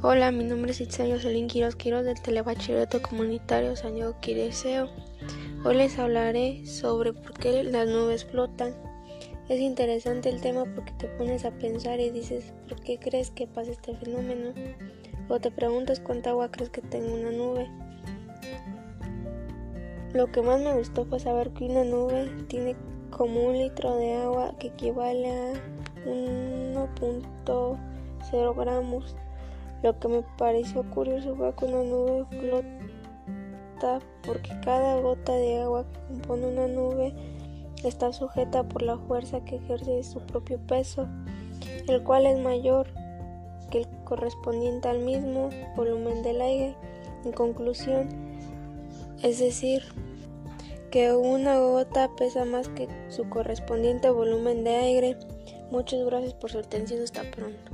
Hola, mi nombre es Itzayo Jocelyn Quiroz Quiroz del Telebachillerato Comunitario San Diego Quireseo. Hoy les hablaré sobre por qué las nubes flotan. Es interesante el tema porque te pones a pensar y dices, ¿por qué crees que pasa este fenómeno? O te preguntas cuánta agua crees que tenga una nube. Lo que más me gustó fue saber que una nube tiene como un litro de agua que equivale a 1.0 gramos lo que me pareció curioso fue que una nube flota porque cada gota de agua que compone una nube está sujeta por la fuerza que ejerce su propio peso, el cual es mayor que el correspondiente al mismo volumen del aire. En conclusión, es decir, que una gota pesa más que su correspondiente volumen de aire. Muchas gracias por su atención. Hasta pronto.